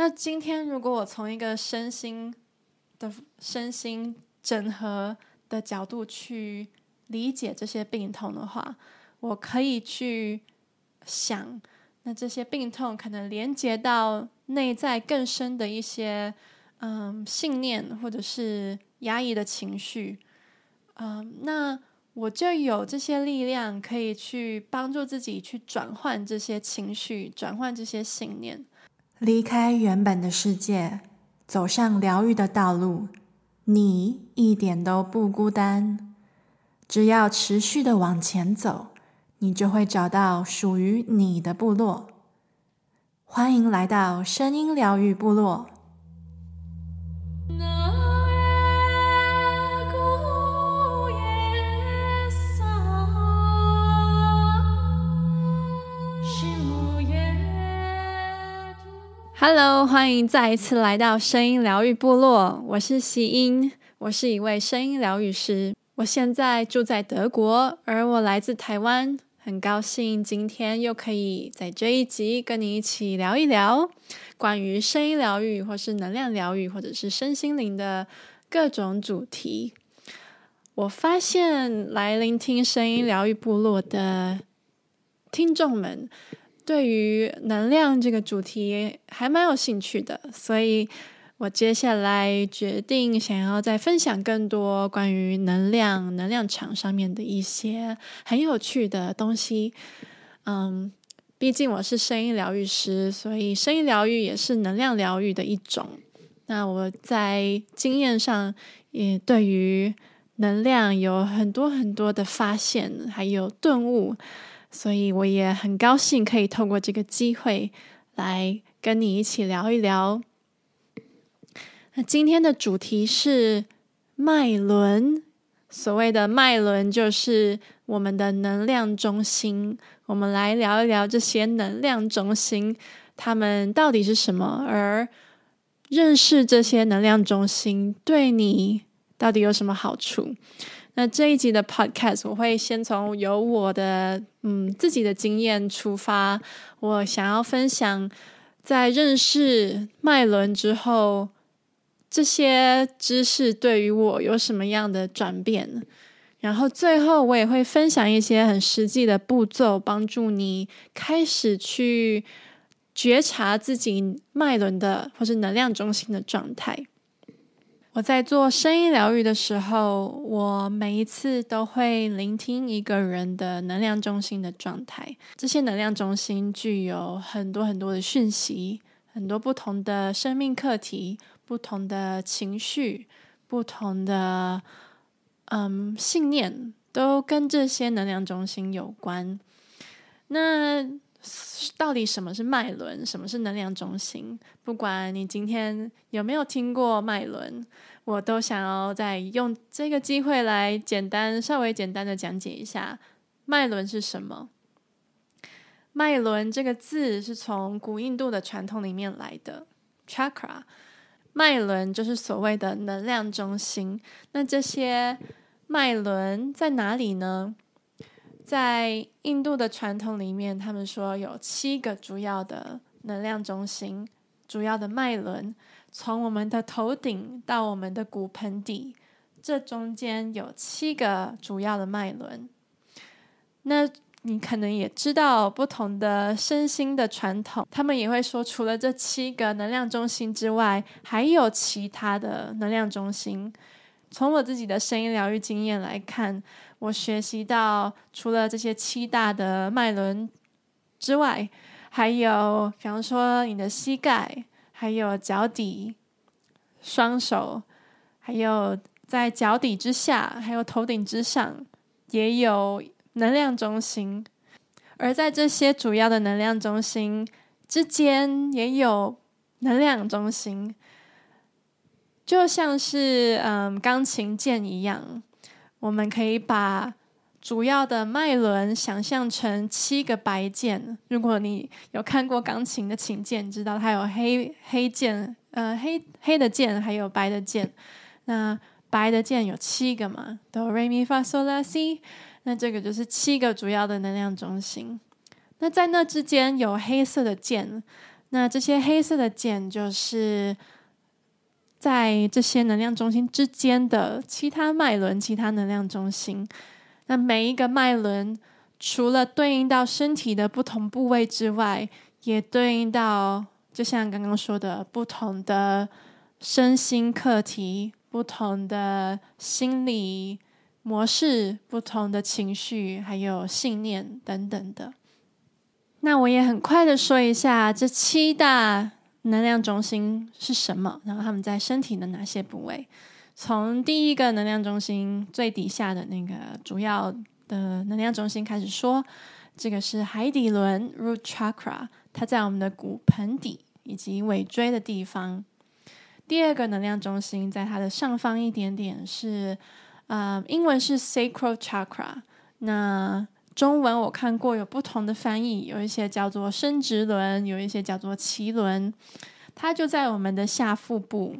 那今天如果我从一个身心的身心整合的角度去理解这些病痛的话，我可以去想，那这些病痛可能连接到内在更深的一些嗯信念，或者是压抑的情绪，嗯，那我就有这些力量可以去帮助自己去转换这些情绪，转换这些信念，离开原本的世界，走上疗愈的道路。你一点都不孤单，只要持续的往前走，你就会找到属于你的部落。欢迎来到声音疗愈部落。Hello，欢迎再一次来到声音疗愈部落。我是希音，我是一位声音疗愈师。我现在住在德国，而我来自台湾。很高兴今天又可以在这一集跟你一起聊一聊关于声音疗愈，或是能量疗愈，或者是身心灵的各种主题。我发现来聆听声音疗愈部落的听众们。对于能量这个主题还蛮有兴趣的，所以我接下来决定想要再分享更多关于能量、能量场上面的一些很有趣的东西。嗯，毕竟我是声音疗愈师，所以声音疗愈也是能量疗愈的一种。那我在经验上也对于能量有很多很多的发现，还有顿悟。所以我也很高兴可以透过这个机会来跟你一起聊一聊。那今天的主题是脉轮，所谓的脉轮就是我们的能量中心。我们来聊一聊这些能量中心，它们到底是什么？而认识这些能量中心对你到底有什么好处？那这一集的 podcast 我会先从有我的嗯自己的经验出发，我想要分享在认识脉轮之后，这些知识对于我有什么样的转变，然后最后我也会分享一些很实际的步骤，帮助你开始去觉察自己脉轮的或是能量中心的状态。我在做声音疗愈的时候，我每一次都会聆听一个人的能量中心的状态。这些能量中心具有很多很多的讯息，很多不同的生命课题，不同的情绪，不同的嗯信念，都跟这些能量中心有关。那到底什么是脉轮？什么是能量中心？不管你今天有没有听过脉轮，我都想要再用这个机会来简单、稍微简单的讲解一下脉轮是什么。脉轮这个字是从古印度的传统里面来的，chakra。脉轮就是所谓的能量中心。那这些脉轮在哪里呢？在印度的传统里面，他们说有七个主要的能量中心，主要的脉轮，从我们的头顶到我们的骨盆底，这中间有七个主要的脉轮。那你可能也知道，不同的身心的传统，他们也会说，除了这七个能量中心之外，还有其他的能量中心。从我自己的声音疗愈经验来看，我学习到，除了这些七大的脉轮之外，还有，比方说你的膝盖，还有脚底、双手，还有在脚底之下，还有头顶之上，也有能量中心。而在这些主要的能量中心之间，也有能量中心。就像是嗯钢琴键一样，我们可以把主要的脉轮想象成七个白键。如果你有看过钢琴的琴键，知道它有黑黑键，呃黑黑的键，还有白的键。那白的键有七个嘛，哆瑞咪发嗦拉西。那这个就是七个主要的能量中心。那在那之间有黑色的键。那这些黑色的键就是在这些能量中心之间的其他脉轮、其他能量中心。那每一个脉轮，除了对应到身体的不同部位之外，也对应到，就像刚刚说的，不同的身心课题、不同的心理模式、不同的情绪，还有信念等等的。那我也很快的说一下这七大能量中心是什么，然后他们在身体的哪些部位。从第一个能量中心最底下的那个主要的能量中心开始说，这个是海底轮 （Root Chakra），它在我们的骨盆底以及尾椎的地方。第二个能量中心在它的上方一点点是，呃，英文是 Sacral Chakra。那中文我看过有不同的翻译，有一些叫做生殖轮，有一些叫做脐轮，它就在我们的下腹部。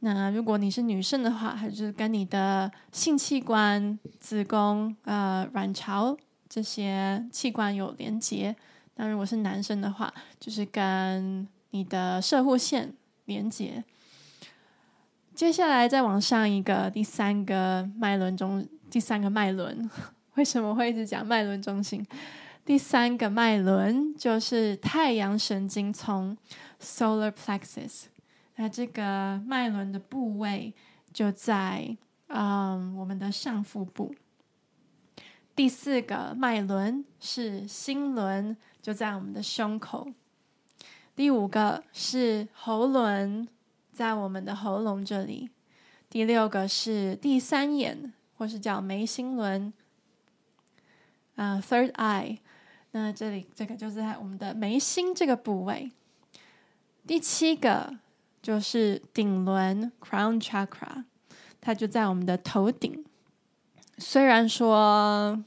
那如果你是女生的话，还是跟你的性器官、子宫、呃卵巢这些器官有连接；那如果是男生的话，就是跟你的射护腺连接。接下来再往上一个，第三个脉轮中，第三个脉轮，为什么会一直讲脉轮中心？第三个脉轮就是太阳神经丛 （Solar Plexus）。那这个脉轮的部位就在嗯我们的上腹部。第四个脉轮是心轮，就在我们的胸口。第五个是喉轮，在我们的喉咙这里。第六个是第三眼，或是叫眉心轮，啊、，third Eye。那这里这个就是在我们的眉心这个部位。第七个。就是顶轮 （Crown Chakra），它就在我们的头顶。虽然说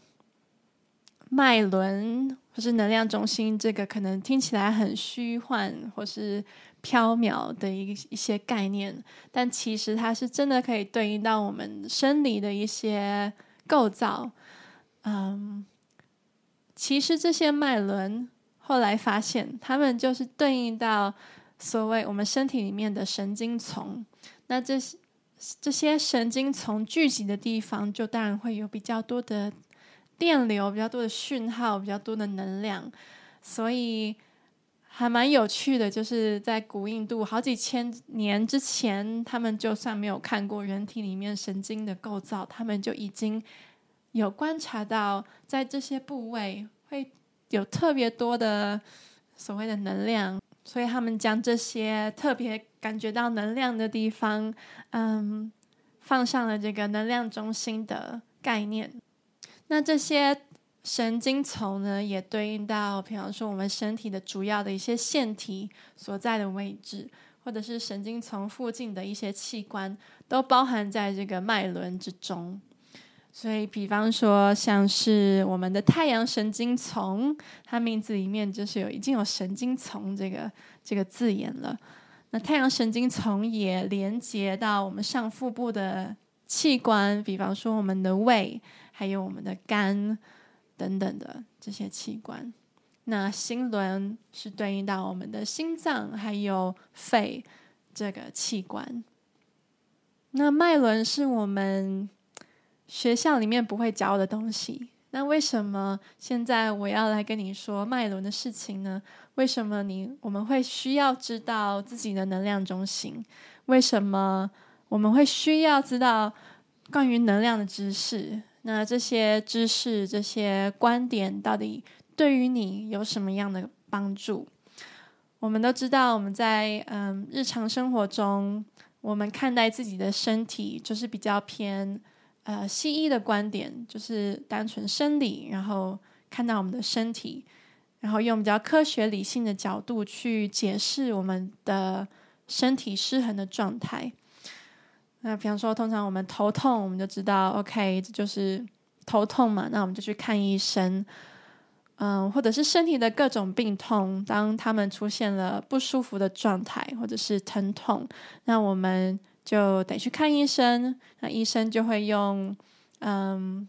脉轮或是能量中心这个可能听起来很虚幻或是缥缈的一一些概念，但其实它是真的可以对应到我们生理的一些构造。嗯，其实这些脉轮后来发现，它们就是对应到。所谓我们身体里面的神经丛，那这些这些神经丛聚集的地方，就当然会有比较多的电流、比较多的讯号、比较多的能量，所以还蛮有趣的。就是在古印度好几千年之前，他们就算没有看过人体里面神经的构造，他们就已经有观察到，在这些部位会有特别多的所谓的能量。所以他们将这些特别感觉到能量的地方，嗯，放上了这个能量中心的概念。那这些神经丛呢，也对应到，比方说我们身体的主要的一些腺体所在的位置，或者是神经丛附近的一些器官，都包含在这个脉轮之中。所以，比方说，像是我们的太阳神经丛，它名字里面就是有已经有神经丛这个这个字眼了。那太阳神经丛也连接到我们上腹部的器官，比方说我们的胃，还有我们的肝等等的这些器官。那心轮是对应到我们的心脏还有肺这个器官。那脉轮是我们。学校里面不会教的东西，那为什么现在我要来跟你说脉轮的事情呢？为什么你我们会需要知道自己的能量中心？为什么我们会需要知道关于能量的知识？那这些知识、这些观点到底对于你有什么样的帮助？我们都知道，我们在嗯日常生活中，我们看待自己的身体就是比较偏。呃，西医的观点就是单纯生理，然后看到我们的身体，然后用比较科学理性的角度去解释我们的身体失衡的状态。那比方说，通常我们头痛，我们就知道，OK，这就是头痛嘛，那我们就去看医生。嗯，或者是身体的各种病痛，当他们出现了不舒服的状态，或者是疼痛，那我们。就得去看医生，那医生就会用嗯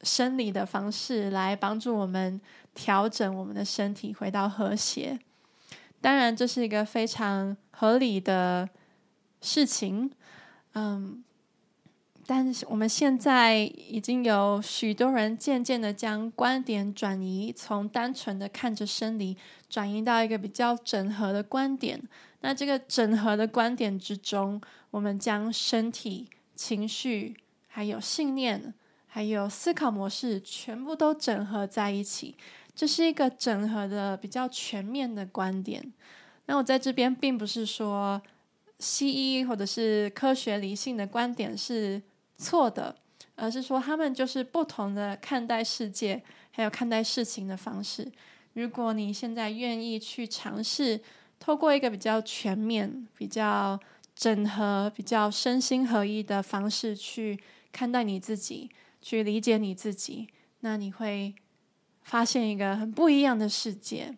生理的方式来帮助我们调整我们的身体回到和谐。当然这是一个非常合理的事情，嗯。但是我们现在已经有许多人渐渐的将观点转移，从单纯的看着生理，转移到一个比较整合的观点。那这个整合的观点之中，我们将身体、情绪、还有信念、还有思考模式，全部都整合在一起。这是一个整合的比较全面的观点。那我在这边并不是说西医或者是科学理性的观点是错的，而是说他们就是不同的看待世界，还有看待事情的方式。如果你现在愿意去尝试，透过一个比较全面、比较整合、比较身心合一的方式去看待你自己，去理解你自己，那你会发现一个很不一样的世界。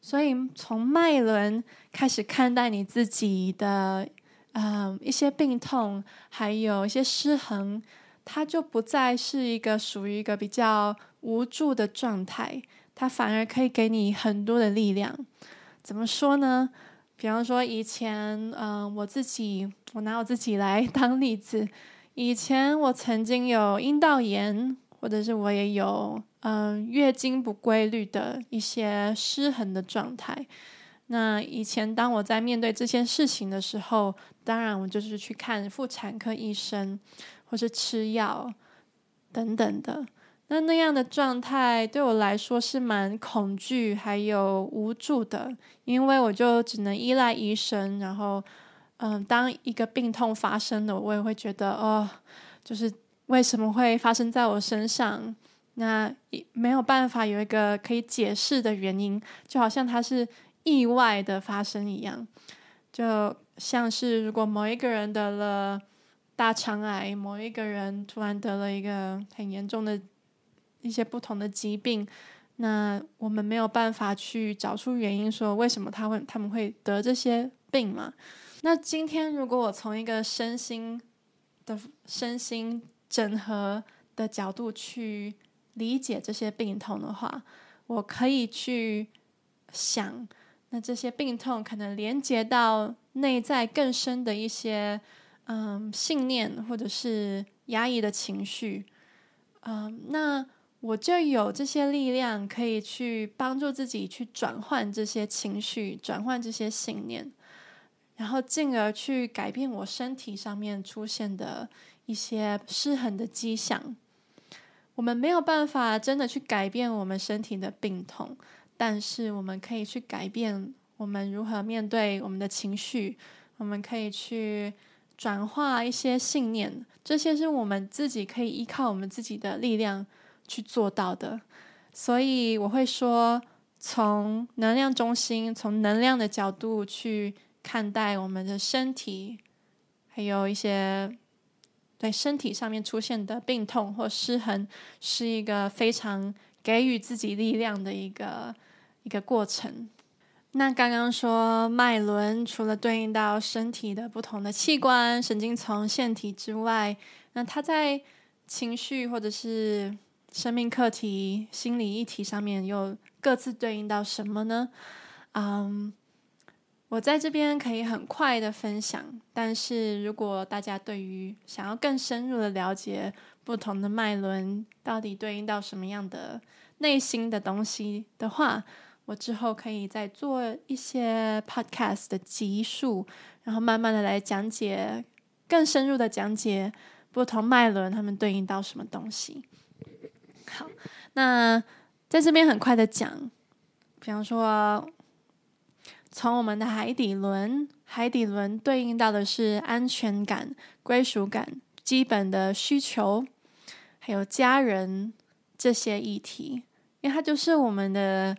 所以，从脉轮开始看待你自己的。嗯，一些病痛，还有一些失衡，它就不再是一个属于一个比较无助的状态，它反而可以给你很多的力量。怎么说呢？比方说以前，嗯，我自己，我拿我自己来 当例子，以前我曾经有阴道炎，或者是我也有嗯月经不规律的一些失衡的状态。那以前，当我在面对这件事情的时候，当然我就是去看妇产科医生，或是吃药等等的。那那样的状态对我来说是蛮恐惧还有无助的，因为我就只能依赖医生。然后，嗯，当一个病痛发生了，我也会觉得哦，就是为什么会发生在我身上？那没有办法有一个可以解释的原因，就好像它是。意外的发生一样，就像是如果某一个人得了大肠癌，某一个人突然得了一个很严重的一些不同的疾病，那我们没有办法去找出原因，说为什么他会他们会得这些病嘛？那今天如果我从一个身心的身心整合的角度去理解这些病痛的话，我可以去想。那这些病痛可能连接到内在更深的一些嗯信念，或者是压抑的情绪，嗯，那我就有这些力量可以去帮助自己去转换这些情绪，转换这些信念，然后进而去改变我身体上面出现的一些失衡的迹象。我们没有办法真的去改变我们身体的病痛。但是我们可以去改变我们如何面对我们的情绪，我们可以去转化一些信念，这些是我们自己可以依靠我们自己的力量去做到的。所以我会说，从能量中心，从能量的角度去看待我们的身体，还有一些对身体上面出现的病痛或失衡，是一个非常给予自己力量的一个。一个过程。那刚刚说脉轮除了对应到身体的不同的器官、神经丛、腺体之外，那它在情绪或者是生命课题、心理议题上面又各自对应到什么呢？嗯，我在这边可以很快的分享，但是如果大家对于想要更深入的了解不同的脉轮到底对应到什么样的内心的东西的话，我之后可以再做一些 podcast 的集数，然后慢慢的来讲解，更深入的讲解不同脉轮它们对应到什么东西。好，那在这边很快的讲，比方说，从我们的海底轮，海底轮对应到的是安全感、归属感、基本的需求，还有家人这些议题，因为它就是我们的。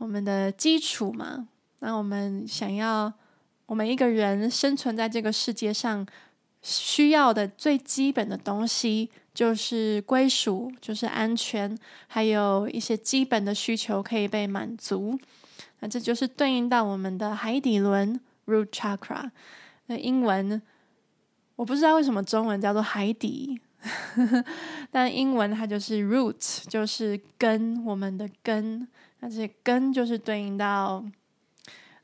我们的基础嘛，那我们想要，我们一个人生存在这个世界上，需要的最基本的东西就是归属，就是安全，还有一些基本的需求可以被满足。那这就是对应到我们的海底轮 （Root Chakra）。那英文我不知道为什么中文叫做海底，但英文它就是 root，就是根，我们的根。那这些根就是对应到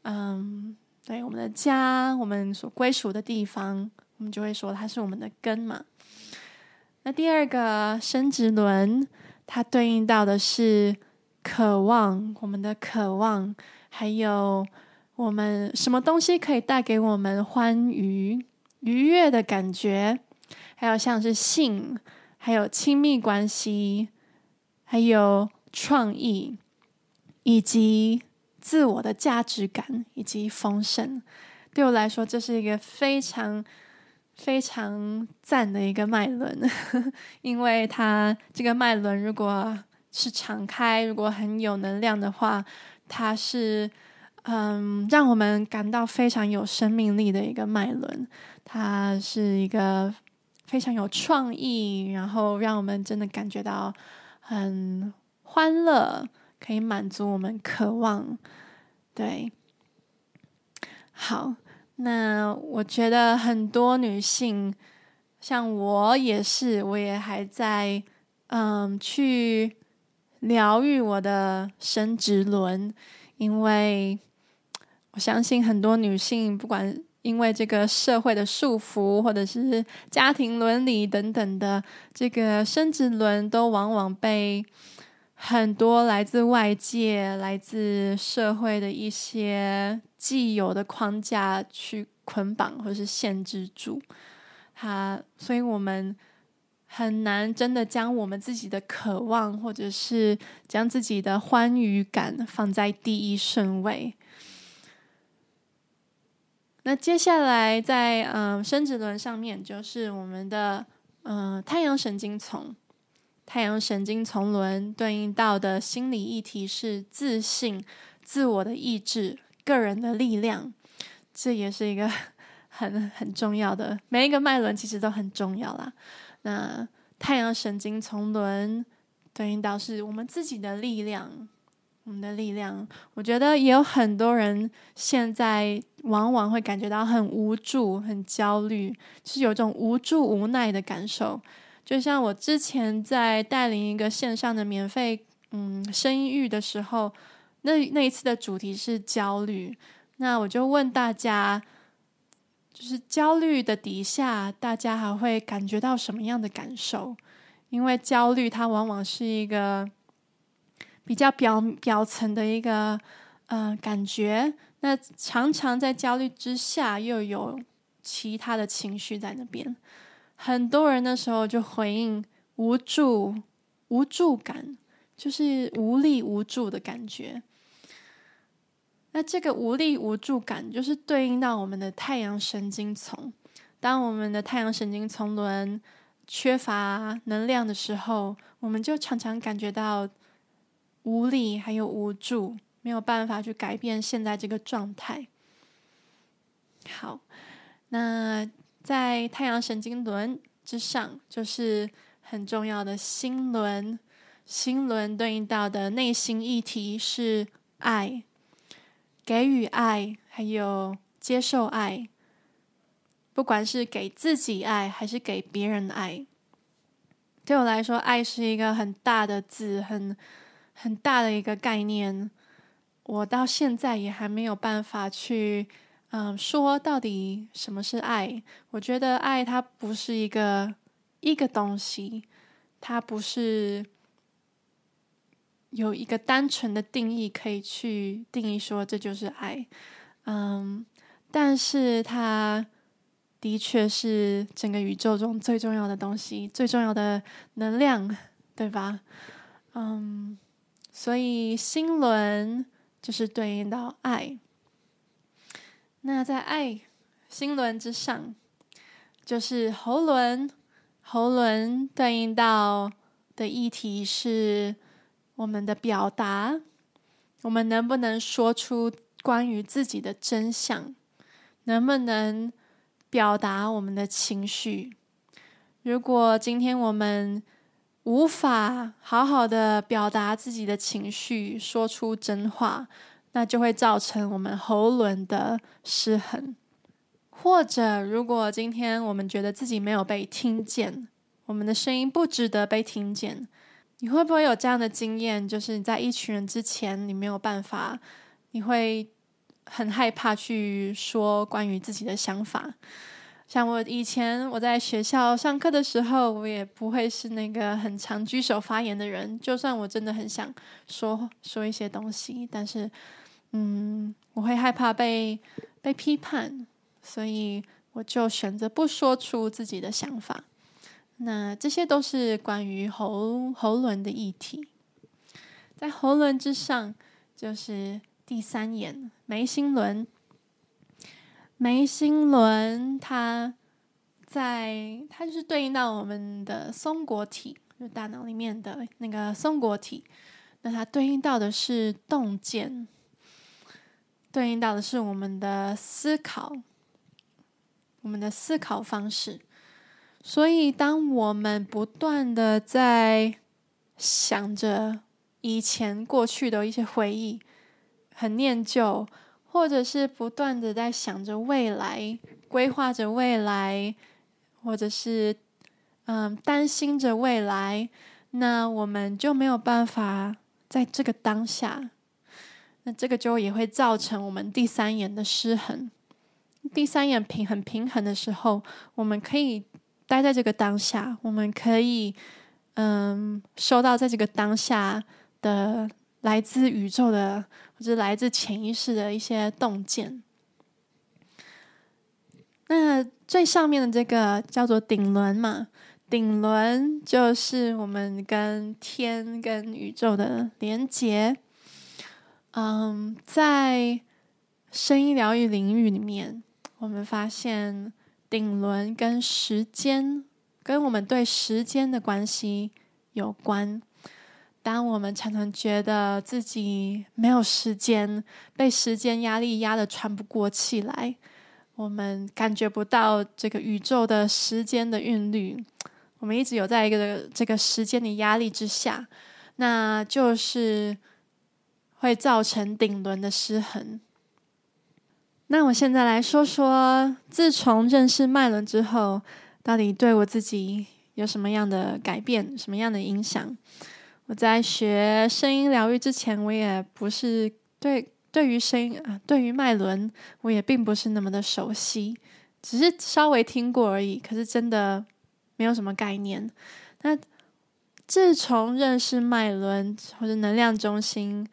嗯，对，我们的家，我们所归属的地方，我们就会说它是我们的根嘛。那第二个生殖轮，它对应到的是渴望，我们的渴望，还有我们什么东西可以带给我们欢愉、愉悦的感觉，还有像是性，还有亲密关系，还有创意，以及自我的价值感，以及丰盛。对我来说，这是一个非常。非常赞的一个脉轮，因为它这个脉轮如果是敞开，如果很有能量的话，它是嗯，让我们感到非常有生命力的一个脉轮。它是一个非常有创意，然后让我们真的感觉到很欢乐，可以满足我们渴望。对，好。那我觉得很多女性，像我也是，我也还在嗯去疗愈我的生殖轮，因为我相信很多女性，不管因为这个社会的束缚，或者是家庭伦理等等的，这个生殖轮都往往被很多来自外界、来自社会的一些。既有的框架去捆绑或是限制住他，所以我们很难真的将我们自己的渴望，或者是将自己的欢愉感放在第一顺位。那接下来在嗯生殖轮上面，就是我们的嗯太阳神经丛，太阳神经丛轮对应到的心理议题是自信、自我的意志。个人的力量，这也是一个 很很重要的。每一个脉轮其实都很重要啦。那太阳神经丛轮对应到是我们自己的力量，我们的力量。我觉得也有很多人现在往往会感觉到很无助、很焦虑，是有种无助、无奈的感受。就像我之前在带领一个线上的免费嗯生育的时候。那那一次的主题是焦虑，那我就问大家，就是焦虑的底下，大家还会感觉到什么样的感受？因为焦虑它往往是一个比较表表层的一个呃感觉，那常常在焦虑之下又有其他的情绪在那边，很多人的时候就回应无助、无助感，就是无力无助的感觉。那这个无力无助感，就是对应到我们的太阳神经丛。当我们的太阳神经丛轮缺乏能量的时候，我们就常常感觉到无力，还有无助，没有办法去改变现在这个状态。好，那在太阳神经轮之上，就是很重要的心轮。心轮对应到的内心议题是爱。给予爱，还有接受爱，不管是给自己爱，还是给别人爱，对我来说，爱是一个很大的字，很很大的一个概念。我到现在也还没有办法去，嗯，说到底什么是爱。我觉得爱它不是一个一个东西，它不是。有一个单纯的定义可以去定义说，这就是爱，嗯，但是它的确是整个宇宙中最重要的东西，最重要的能量，对吧？嗯，所以心轮就是对应到爱。那在爱心轮之上，就是喉轮，喉轮对应到的议题是。我们的表达，我们能不能说出关于自己的真相？能不能表达我们的情绪？如果今天我们无法好好的表达自己的情绪，说出真话，那就会造成我们喉咙的失衡。或者，如果今天我们觉得自己没有被听见，我们的声音不值得被听见。你会不会有这样的经验？就是在一群人之前，你没有办法，你会很害怕去说关于自己的想法。像我以前我在学校上课的时候，我也不会是那个很常举手发言的人。就算我真的很想说说一些东西，但是，嗯，我会害怕被被批判，所以我就选择不说出自己的想法。那这些都是关于喉喉轮的议题。在喉轮之上，就是第三眼眉心轮。眉心轮，它在它就是对应到我们的松果体，就大脑里面的那个松果体。那它对应到的是洞见，对应到的是我们的思考，我们的思考方式。所以，当我们不断的在想着以前过去的一些回忆，很念旧。或者是不断的在想着未来，规划着未来，或者是嗯担心着未来，那我们就没有办法在这个当下，那这个就也会造成我们第三眼的失衡。第三眼平衡平衡的时候，我们可以待在这个当下，我们可以嗯收到在这个当下的。来自宇宙的，或者来自潜意识的一些洞见。那最上面的这个叫做顶轮嘛，顶轮就是我们跟天、跟宇宙的连接。嗯，在声音疗愈领域里面，我们发现顶轮跟时间，跟我们对时间的关系有关。当我们常常觉得自己没有时间，被时间压力压得喘不过气来，我们感觉不到这个宇宙的时间的韵律，我们一直有在一个这个时间的压力之下，那就是会造成顶轮的失衡。那我现在来说说，自从认识麦伦之后，到底对我自己有什么样的改变，什么样的影响？我在学声音疗愈之前，我也不是对对于声音啊，对于麦伦，我也并不是那么的熟悉，只是稍微听过而已。可是真的没有什么概念。那自从认识麦伦或者能量中心，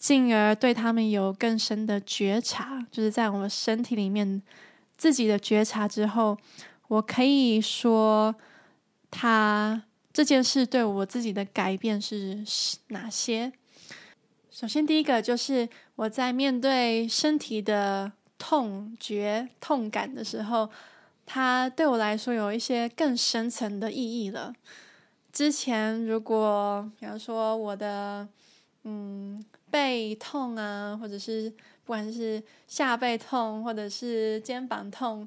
进而对他们有更深的觉察，就是在我们身体里面自己的觉察之后，我可以说他。这件事对我自己的改变是哪些？首先，第一个就是我在面对身体的痛觉、痛感的时候，它对我来说有一些更深层的意义了。之前，如果比方说我的嗯背痛啊，或者是不管是下背痛，或者是肩膀痛。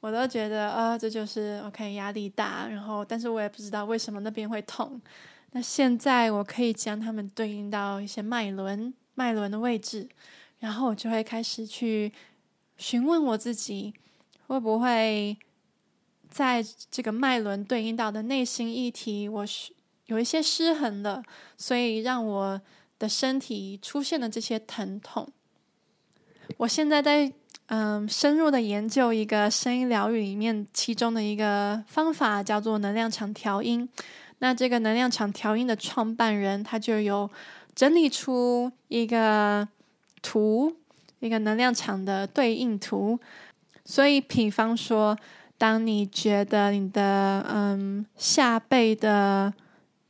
我都觉得啊、这就是 OK，压力大，然后，但是我也不知道为什么那边会痛。那现在我可以将它们对应到一些脉轮、脉轮的位置，然后我就会开始去询问我自己，会不会在这个脉轮对应到的内心议题，我是有一些失衡了，所以让我身体出现的这些疼痛。我现在在。嗯，深入的研究一个声音疗愈里面其中的一个方法，叫做能量场调音。那这个能量场调音的创办人，他就有整理出一个图，一个能量场的对应图。所以，比方说，当你觉得你的嗯下背的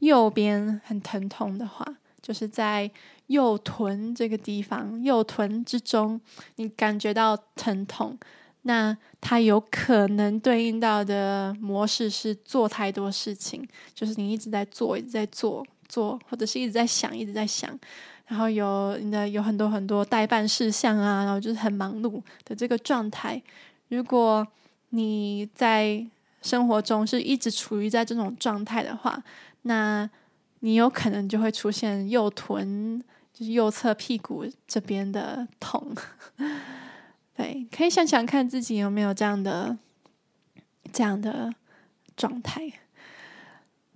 右边很疼痛的话，就是在。右臀这个地方，右臀之中，你感觉到疼痛，那它有可能对应到的模式是做太多事情，就是你一直在做，一直在做做，或者是一直在想，一直在想，然后有你的有很多很多待办事项啊，然后就是很忙碌的这个状态。如果你在生活中是一直处于在这种状态的话，那你有可能就会出现右臀。就是右侧屁股这边的痛，对，可以想想看自己有没有这样的这样的状态。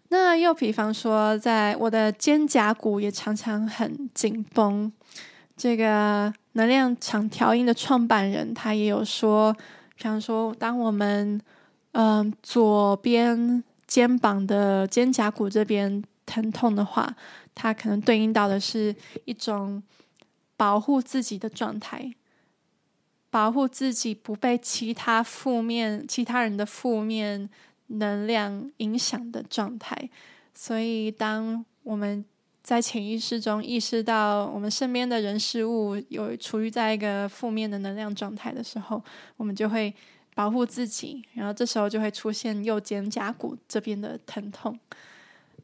那又比方说，在我的肩胛骨也常常很紧绷，这个能量场调音的创办人，他也有说，比方说，当我们嗯、左边肩膀的肩胛骨这边疼痛的话，它可能对应到的是一种保护自己的状态，保护自己不被其他负面、其他人的负面能量影响的状态。所以，当我们在潜意识中意识到我们身边的人事物有处于在一个负面的能量状态的时候，我们就会保护自己，然后这时候就会出现右肩胛骨这边的疼痛。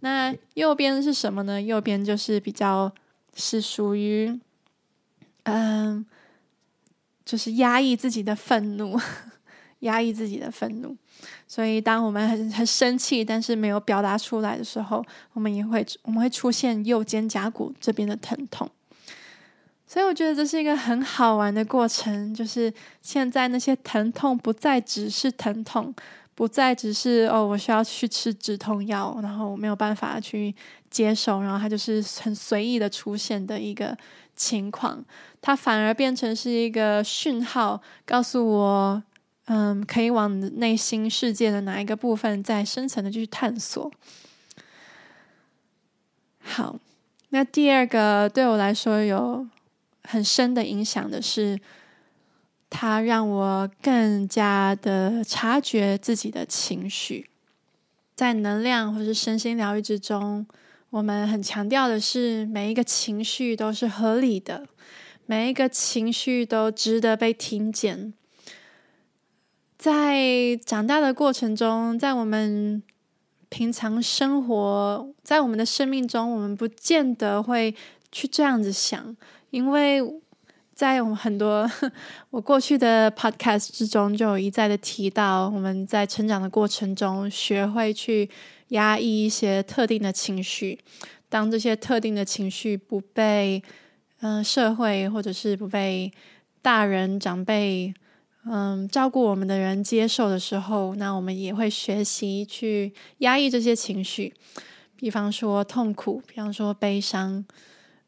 那右边是什么呢？右边就是比较是属于，嗯，就是压抑自己的愤怒，压抑自己的愤怒。所以，当我们很很生气，但是没有表达出来的时候，我们也会我们会出现右肩胛骨这边的疼痛。所以，我觉得这是一个很好玩的过程，就是现在那些疼痛不再只是疼痛，不再只是哦，我需要去吃止痛药，然后我没有办法去接受，然后它就是很随意的出现的一个情况，它反而变成是一个讯号，告诉我。嗯，可以往内心世界的哪一个部分再深层的去探索。好，那第二个对我来说有很深的影响的是，它让我更加的察觉自己的情绪。在能量或是身心疗愈之中，我们很强调的是每一个情绪都是合理的，每一个情绪都值得被听见。在长大的过程中，在我们平常生活，在我们的生命中，我们不见得会去这样子想，因为在我们很多 我过去的 podcast 之中，就有一再的提到，我们在成长的过程中，学会去压抑一些特定的情绪，当这些特定的情绪不被嗯、社会或者是不被大人长辈。嗯，照顾我们的人接受的时候，那我们也会学习去压抑这些情绪，比方说痛苦，比方说悲伤，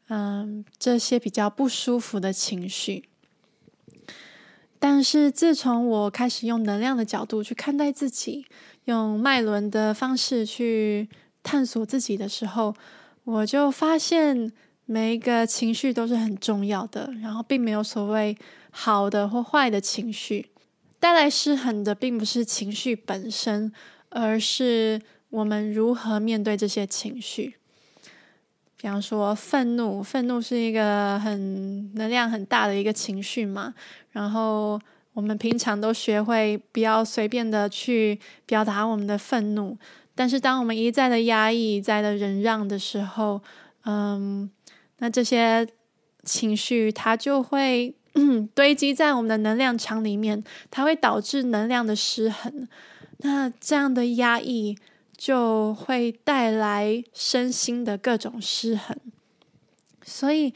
嗯，这些比较不舒服的情绪。但是自从我开始用能量的角度去看待自己，用脉轮的方式去探索自己的时候，我就发现每一个情绪都是很重要的，然后并没有所谓。好的或坏的情绪，带来失衡的并不是情绪本身，而是我们如何面对这些情绪。比方说，愤怒，愤怒是一个很能量很大的一个情绪嘛。然后我们平常都学会不要随便的去表达我们的愤怒，但是当我们一再的压抑、一再的忍让的时候，嗯，那这些情绪它就会。堆积在我们的能量场里面，它会导致能量的失衡。那这样的压抑就会带来身心的各种失衡。所以，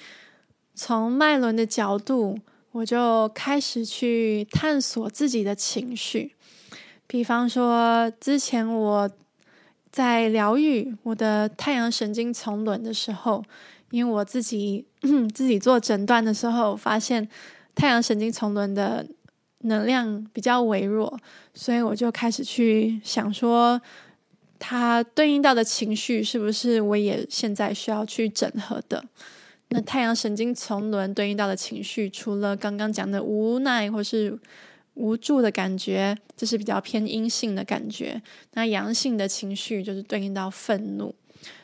从脉轮的角度，我就开始去探索自己的情绪。比方说，之前我在疗愈我的太阳神经丛轮的时候。因为我自己 自己做诊断的时候，发现太阳神经丛轮的能量比较微弱，所以我就开始去想说，它对应到的情绪是不是我也现在需要去整合的？那太阳神经丛轮对应到的情绪，除了刚刚讲的无奈或是无助的感觉，这是比较偏阴性的感觉。那阳性的情绪就是对应到愤怒。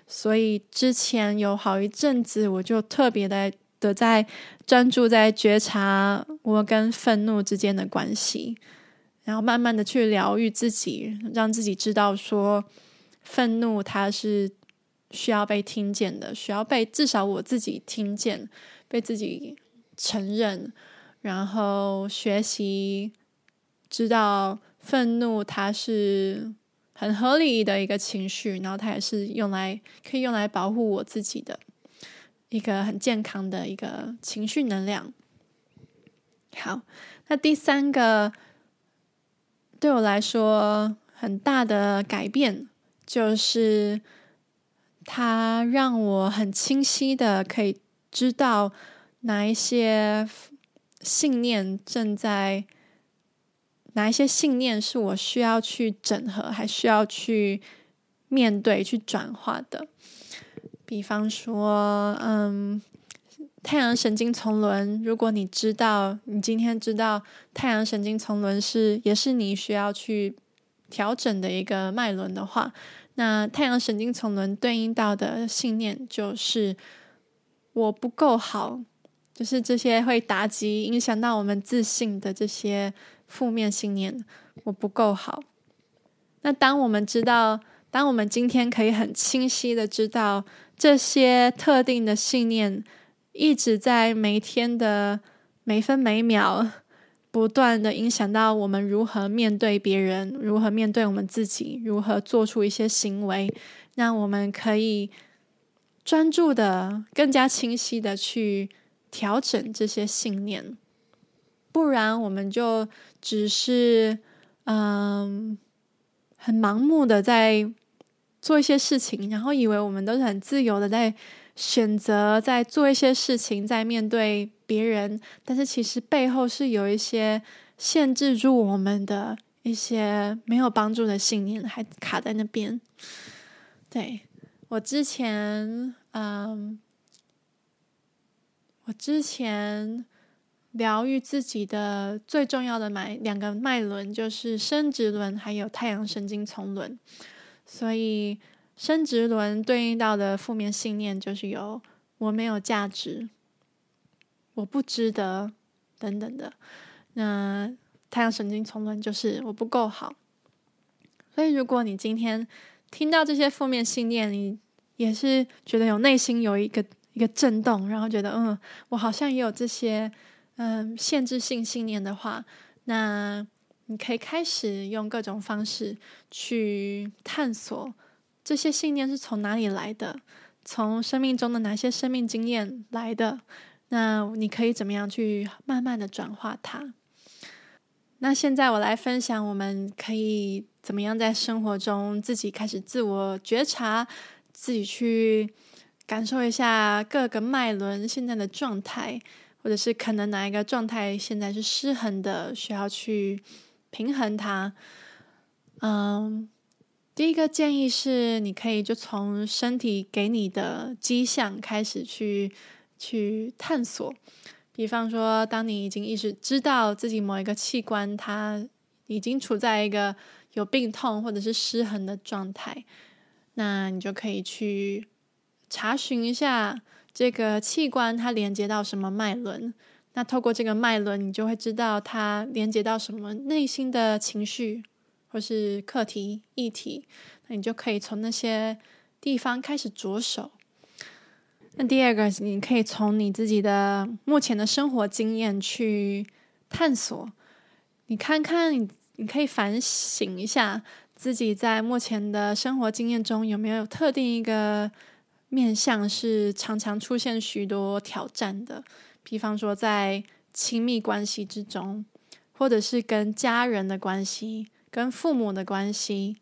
所以之前有好一阵子，我就特别的的在专注在觉察我跟愤怒之间的关系，然后慢慢的去疗愈自己，让自己知道说，愤怒它是需要被听见的，需要被至少我自己听见，被自己承认，然后学习知道愤怒它是。很合理的一个情绪，然后它也是用来可以用来保护我自己的一个很健康的一个情绪能量。好，那第三个对我来说很大的改变，就是它让我很清晰的可以知道哪一些信念正在，哪一些信念是我需要去整合，还需要去面对、去转化的。比方说，嗯，太阳神经丛轮，如果你知道，你今天知道太阳神经丛轮是，也是你需要去调整的一个脉轮的话，那太阳神经丛轮对应到的信念就是我不够好，就是这些会打击、影响到我们自信的这些负面信念，我不够好。那当我们知道，当我们今天可以很清晰的知道。这些特定的信念一直在每天的每分每秒不断的影响到我们如何面对别人，如何面对我们自己，如何做出一些行为，让我们可以专注的、更加清晰的去调整这些信念。不然，我们就只是嗯，很盲目的在。做一些事情，然后以为我们都是很自由的，在选择，在做一些事情，在面对别人，但是其实背后是有一些限制住我们的一些没有帮助的信念，还卡在那边。对，我之前，嗯，我之前疗愈自己的最重要的脉两个脉轮，就是生殖轮还有太阳神经丛轮。所以，生殖轮对应到的负面信念就是有我没有价值、我不值得等等的。那太阳神经丛轮就是我不够好。所以，如果你今天听到这些负面信念，你也是觉得有内心有一个一个震动，然后觉得嗯，我好像也有这些嗯限制性信念的话，那。你可以开始用各种方式去探索这些信念是从哪里来的，从生命中的哪些生命经验来的。那你可以怎么样去慢慢的转化它？那现在我来分享，我们可以怎么样在生活中自己开始自我觉察，自己去感受一下各个脉轮现在的状态，或者是可能哪一个状态现在是失衡的，需要去。平衡它，嗯，第一个建议是，你可以就从身体给你的迹象开始去去探索。比方说，当你已经意识知道自己某一个器官它已经处在一个有病痛或者是失衡的状态，那你就可以去查询一下这个器官它连接到什么脉轮。那透过这个脉轮，你就会知道它连接到什么内心的情绪，或是课题议题。那你就可以从那些地方开始着手。那第二个，你可以从你自己的目前的生活经验去探索。你看看你，你可以反省一下自己在目前的生活经验中有没有特定一个面向是常常出现许多挑战的。比方说，在亲密关系之中，或者是跟家人的关系、跟父母的关系，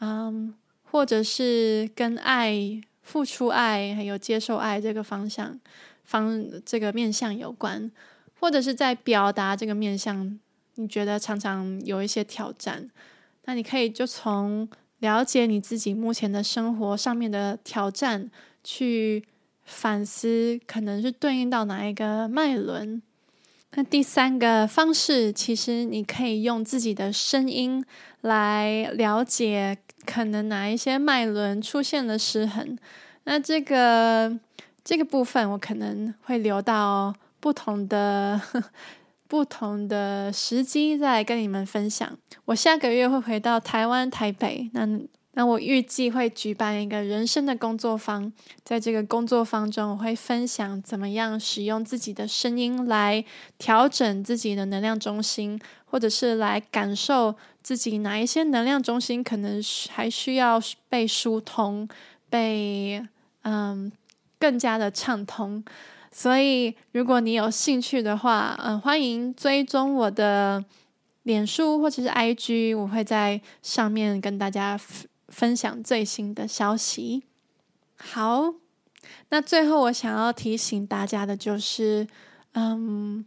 嗯，或者是跟爱、付出爱还有接受爱这个方向、方这个面向有关，或者是在表达这个面向，你觉得常常有一些挑战，那你可以就从了解你自己目前的生活上面的挑战去。反思可能是对应到哪一个脉轮？那第三个方式，其实你可以用自己的声音来了解，可能哪一些脉轮出现了失衡。那这个这个部分，我可能会留到不同的 不同的时机再跟你们分享。我下个月会回到台湾台北，那。那我预计会举办一个人生的工作坊，在这个工作坊中，我会分享怎么样使用自己的声音来调整自己的能量中心，或者是来感受自己哪一些能量中心可能还需要被疏通，被嗯更加的畅通。所以，如果你有兴趣的话，嗯，欢迎追踪我的脸书或者是 IG，我会在上面跟大家。分享最新的消息。好，那最后我想要提醒大家的就是，嗯，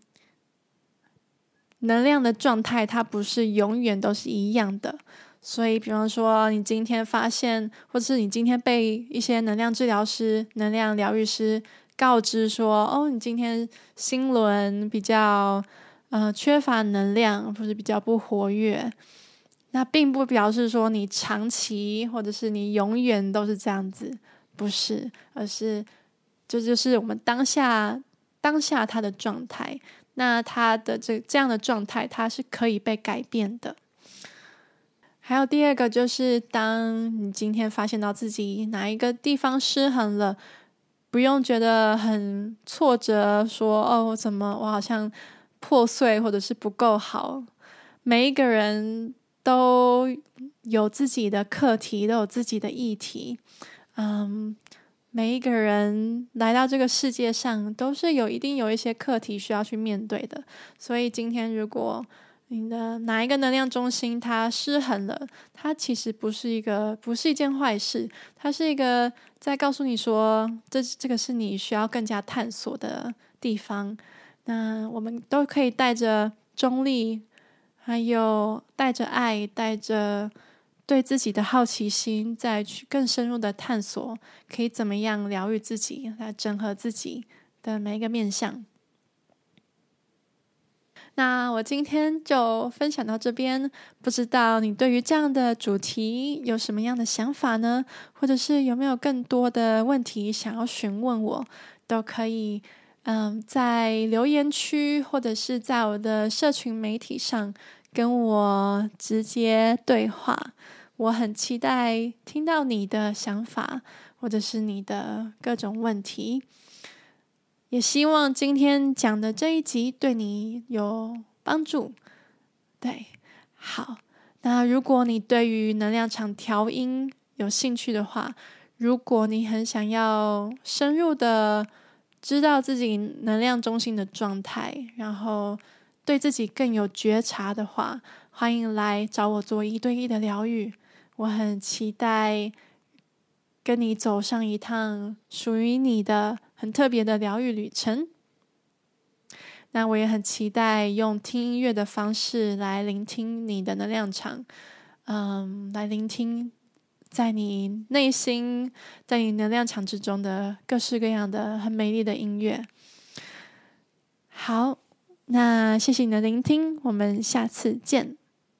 能量的状态它不是永远都是一样的。所以，比方说，你今天发现，或是你今天被一些能量治疗师、能量疗愈师告知说，哦，你今天心轮比较呃缺乏能量，或者比较不活跃。那并不表示说你长期或者是你永远都是这样子，不是，而是这就，是我们当下当下他的状态。那他的这这样的状态，它是可以被改变的。还有第二个就是，当你今天发现到自己哪一个地方失衡了，不用觉得很挫折，说哦，怎么我好像破碎或者是不够好。每一个人。都有自己的课题，都有自己的议题。嗯，每一个人来到这个世界上，都是有一定有一些课题需要去面对的。所以今天，如果你的哪一个能量中心它失衡了，它其实不是一个，不是一件坏事，它是一个在告诉你说，这这个是你需要更加探索的地方。那我们都可以带着中立。还有带着爱，带着对自己的好奇心，再去更深入的探索，可以怎么样疗愈自己，来整合自己的每一个面向。那我今天就分享到这边，不知道你对于这样的主题有什么样的想法呢？或者是有没有更多的问题想要询问我，都可以。嗯，在留言区或者是在我的社群媒体上跟我直接对话，我很期待听到你的想法或者是你的各种问题。也希望今天讲的这一集对你有帮助。对，好，那如果你对于能量场调音有兴趣的话，如果你很想要深入的。知道自己能量中心的状态，然后对自己更有觉察的话，欢迎来找我做一对一的疗愈。我很期待跟你走上一趟属于你的很特别的疗愈旅程。那我也很期待用听音乐的方式来聆听你的能量场，嗯，来聆听。在你内心，在你能量场之中的各式各样的很美丽的音乐。好，那谢谢你的聆听，我们下次见。